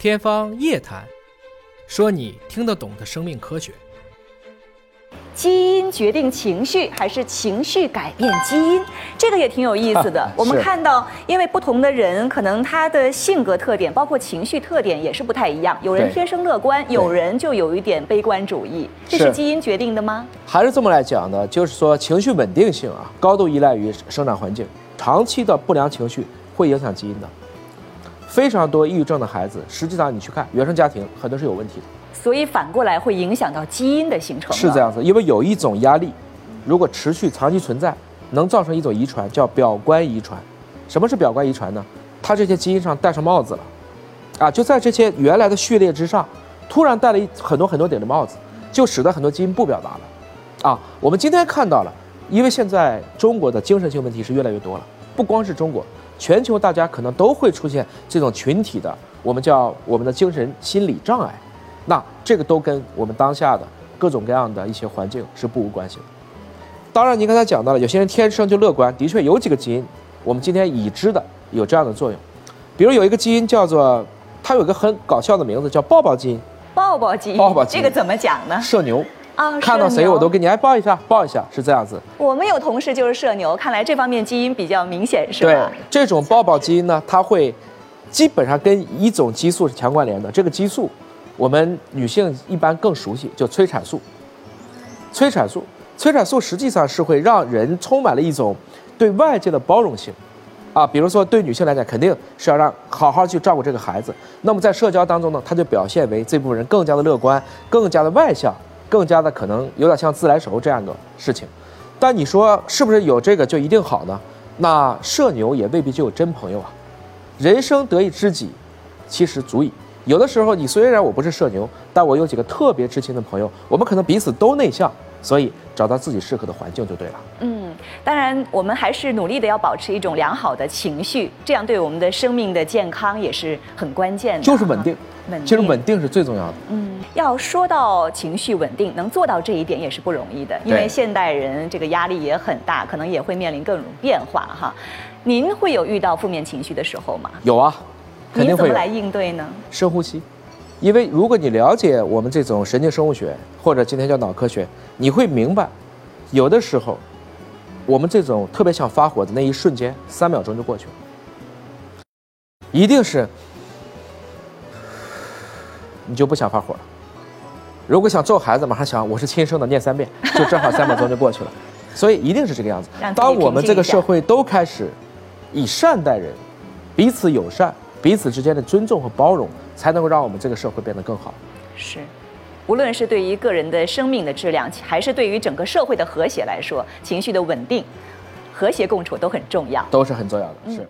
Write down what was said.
天方夜谭，说你听得懂的生命科学。基因决定情绪，还是情绪改变基因？这个也挺有意思的。我们看到，因为不同的人，可能他的性格特点，包括情绪特点，也是不太一样。有人天生乐观，有人就有一点悲观主义。这是基因决定的吗？还是这么来讲呢？就是说，情绪稳定性啊，高度依赖于生长环境。长期的不良情绪会影响基因的。非常多抑郁症的孩子，实际上你去看原生家庭，很多是有问题的。所以反过来会影响到基因的形成。是这样子，因为有一种压力，如果持续长期存在，能造成一种遗传，叫表观遗传。什么是表观遗传呢？它这些基因上戴上帽子了，啊，就在这些原来的序列之上，突然戴了一很多很多顶的帽子，就使得很多基因不表达了。啊，我们今天看到了，因为现在中国的精神性问题是越来越多了，不光是中国，全球大家可能都会出现这种群体的，我们叫我们的精神心理障碍。那这个都跟我们当下的各种各样的一些环境是不无关系的。当然，您刚才讲到了，有些人天生就乐观，的确有几个基因，我们今天已知的有这样的作用。比如有一个基因叫做，它有个很搞笑的名字，叫抱抱基因。抱抱基因。抱抱基因。这个怎么讲呢？社牛。啊，看到谁我都给你哎抱一下，抱一下，是这样子。我们有同事就是社牛，看来这方面基因比较明显，是吧？对，这种抱抱基因呢，它会基本上跟一种激素是强关联的，这个激素。我们女性一般更熟悉，就催产素。催产素，催产素实际上是会让人充满了一种对外界的包容性，啊，比如说对女性来讲，肯定是要让好好去照顾这个孩子。那么在社交当中呢，它就表现为这部分人更加的乐观，更加的外向，更加的可能有点像自来熟这样的事情。但你说是不是有这个就一定好呢？那社牛也未必就有真朋友啊。人生得一知己，其实足矣。有的时候，你虽然我不是社牛，但我有几个特别知心的朋友，我们可能彼此都内向，所以找到自己适合的环境就对了。嗯，当然，我们还是努力的要保持一种良好的情绪，这样对我们的生命的健康也是很关键的。就是稳定，稳其实稳定是最重要的。嗯，要说到情绪稳定，能做到这一点也是不容易的，因为现代人这个压力也很大，可能也会面临各种变化哈。您会有遇到负面情绪的时候吗？有啊。你怎么来应对呢？深呼吸，因为如果你了解我们这种神经生物学，或者今天叫脑科学，你会明白，有的时候，我们这种特别想发火的那一瞬间，三秒钟就过去了。一定是，你就不想发火了。如果想揍孩子，马上想我是亲生的，念三遍，就正好三秒钟就过去了。所以一定是这个样子。当我们这个社会都开始以善待人，彼此友善。彼此之间的尊重和包容，才能够让我们这个社会变得更好。是，无论是对于个人的生命的质量，还是对于整个社会的和谐来说，情绪的稳定、和谐共处都很重要，都是很重要的。是。